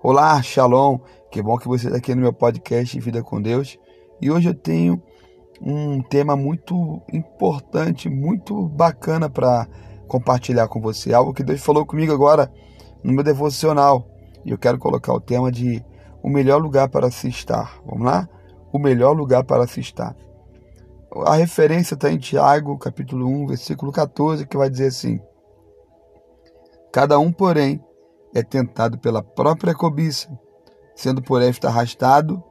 Olá, Shalom. Que bom que você está aqui no meu podcast Vida com Deus. E hoje eu tenho um tema muito importante, muito bacana para compartilhar com você. Algo que Deus falou comigo agora no meu devocional. E eu quero colocar o tema de o melhor lugar para se estar. Vamos lá? O melhor lugar para se estar. A referência está em Tiago, capítulo 1, versículo 14, que vai dizer assim: Cada um, porém, é tentado pela própria cobiça, sendo por esta arrastado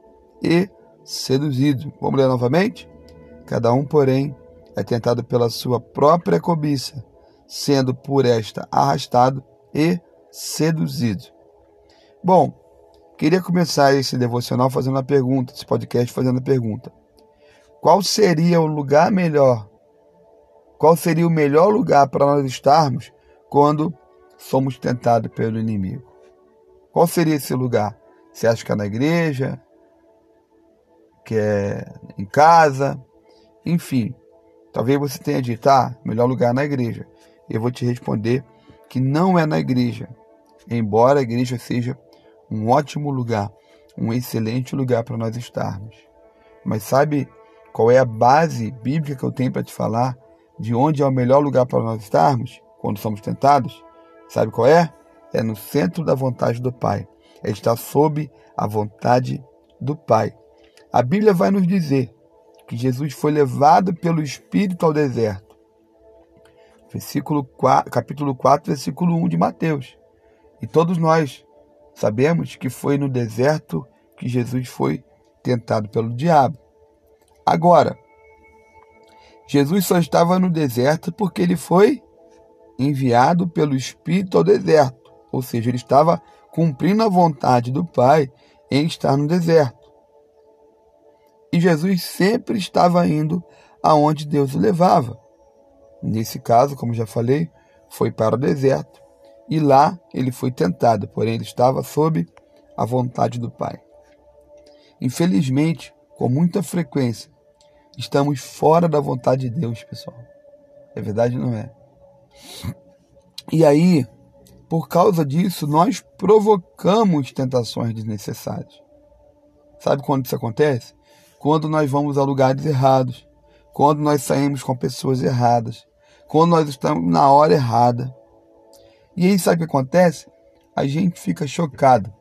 e seduzido. Vamos ler novamente? Cada um, porém, é tentado pela sua própria cobiça, sendo por esta arrastado e seduzido. Bom, queria começar esse devocional fazendo uma pergunta, esse podcast fazendo a pergunta. Qual seria o lugar melhor? Qual seria o melhor lugar para nós estarmos quando somos tentados pelo inimigo. Qual seria esse lugar? Você acha que é na igreja? Que é em casa? Enfim, talvez você tenha dito, ah, melhor lugar é na igreja. Eu vou te responder que não é na igreja, embora a igreja seja um ótimo lugar, um excelente lugar para nós estarmos. Mas sabe qual é a base bíblica que eu tenho para te falar de onde é o melhor lugar para nós estarmos quando somos tentados? Sabe qual é? É no centro da vontade do Pai. É estar sob a vontade do Pai. A Bíblia vai nos dizer que Jesus foi levado pelo Espírito ao deserto. Versículo 4, capítulo 4, versículo 1 de Mateus. E todos nós sabemos que foi no deserto que Jesus foi tentado pelo diabo. Agora, Jesus só estava no deserto porque ele foi enviado pelo Espírito ao deserto, ou seja, ele estava cumprindo a vontade do Pai em estar no deserto. E Jesus sempre estava indo aonde Deus o levava. Nesse caso, como já falei, foi para o deserto e lá ele foi tentado, porém ele estava sob a vontade do Pai. Infelizmente, com muita frequência, estamos fora da vontade de Deus, pessoal. É verdade, não é? E aí, por causa disso, nós provocamos tentações desnecessárias. Sabe quando isso acontece? Quando nós vamos a lugares errados, quando nós saímos com pessoas erradas, quando nós estamos na hora errada. E aí, sabe o que acontece? A gente fica chocado,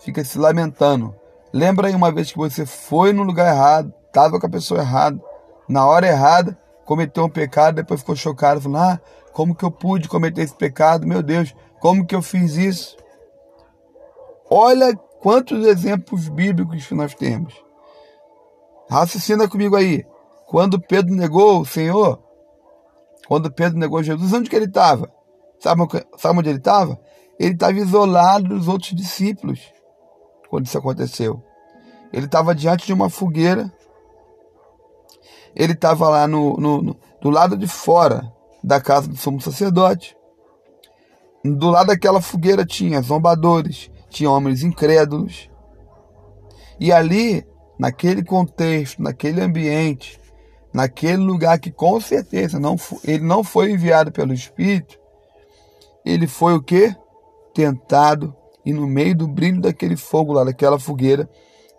fica se lamentando. Lembra aí uma vez que você foi no lugar errado, estava com a pessoa errada, na hora errada, cometeu um pecado, depois ficou chocado, falando: Ah, como que eu pude cometer esse pecado? Meu Deus, como que eu fiz isso? Olha quantos exemplos bíblicos que nós temos. Raciocina comigo aí. Quando Pedro negou o Senhor, quando Pedro negou Jesus, onde que ele estava? Sabe, sabe onde ele estava? Ele estava isolado dos outros discípulos quando isso aconteceu. Ele estava diante de uma fogueira ele estava lá no, no, no, do lado de fora da casa do sumo sacerdote. Do lado daquela fogueira tinha zombadores, tinha homens incrédulos. E ali, naquele contexto, naquele ambiente, naquele lugar que com certeza não, ele não foi enviado pelo Espírito, ele foi o que? Tentado, e no meio do brilho daquele fogo lá, daquela fogueira,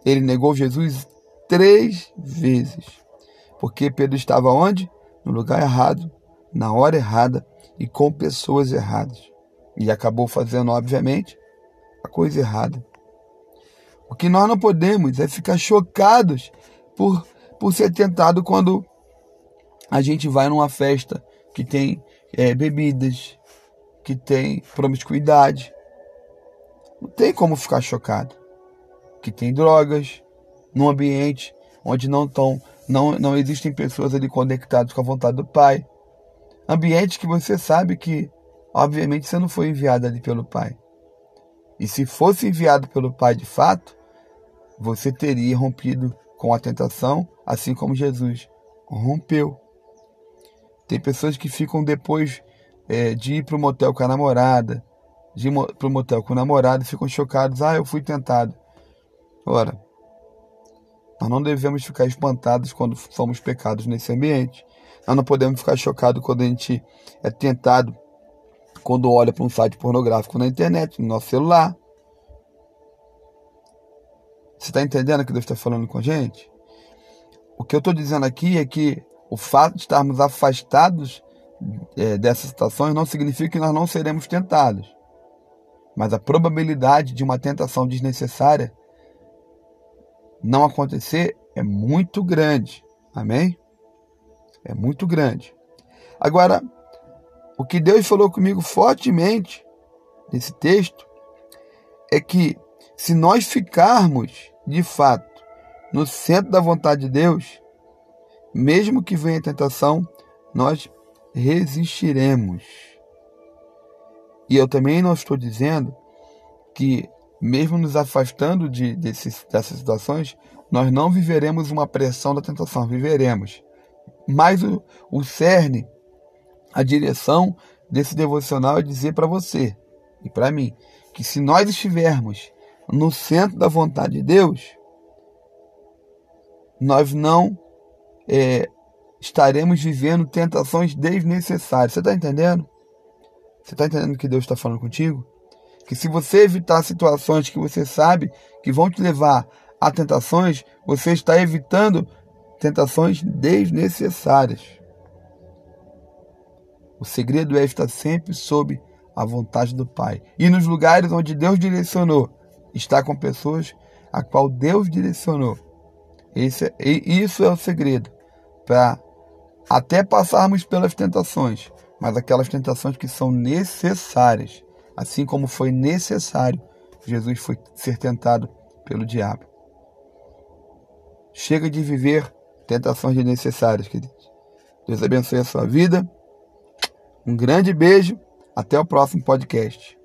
ele negou Jesus três vezes. Porque Pedro estava onde? No lugar errado, na hora errada e com pessoas erradas. E acabou fazendo, obviamente, a coisa errada. O que nós não podemos é ficar chocados por, por ser tentado quando a gente vai numa festa que tem é, bebidas, que tem promiscuidade. Não tem como ficar chocado. Que tem drogas, num ambiente onde não estão não, não existem pessoas ali conectadas com a vontade do Pai. Ambiente que você sabe que, obviamente, você não foi enviado ali pelo Pai. E se fosse enviado pelo Pai de fato, você teria rompido com a tentação, assim como Jesus rompeu. Tem pessoas que ficam depois é, de ir para o motel com a namorada, de ir para o motel com o namorado, ficam chocados. Ah, eu fui tentado. Ora, nós não devemos ficar espantados quando somos pecados nesse ambiente. Nós não podemos ficar chocados quando a gente é tentado, quando olha para um site pornográfico na internet, no nosso celular. Você está entendendo o que Deus está falando com a gente? O que eu estou dizendo aqui é que o fato de estarmos afastados é, dessas situações não significa que nós não seremos tentados. Mas a probabilidade de uma tentação desnecessária não acontecer é muito grande. Amém? É muito grande. Agora, o que Deus falou comigo fortemente nesse texto é que se nós ficarmos de fato no centro da vontade de Deus, mesmo que venha a tentação, nós resistiremos. E eu também não estou dizendo que, mesmo nos afastando de, dessas situações, nós não viveremos uma pressão da tentação, viveremos. Mas o, o cerne, a direção desse devocional é dizer para você e para mim que se nós estivermos no centro da vontade de Deus, nós não é, estaremos vivendo tentações desnecessárias. Você está entendendo? Você está entendendo o que Deus está falando contigo? Que se você evitar situações que você sabe que vão te levar a tentações, você está evitando tentações desnecessárias. O segredo é estar sempre sob a vontade do Pai. E nos lugares onde Deus direcionou, estar com pessoas a qual Deus direcionou. Esse, é, isso é o segredo para até passarmos pelas tentações, mas aquelas tentações que são necessárias, assim como foi necessário Jesus foi ser tentado pelo diabo. Chega de viver tentações desnecessárias, queridos. Deus abençoe a sua vida. Um grande beijo. Até o próximo podcast.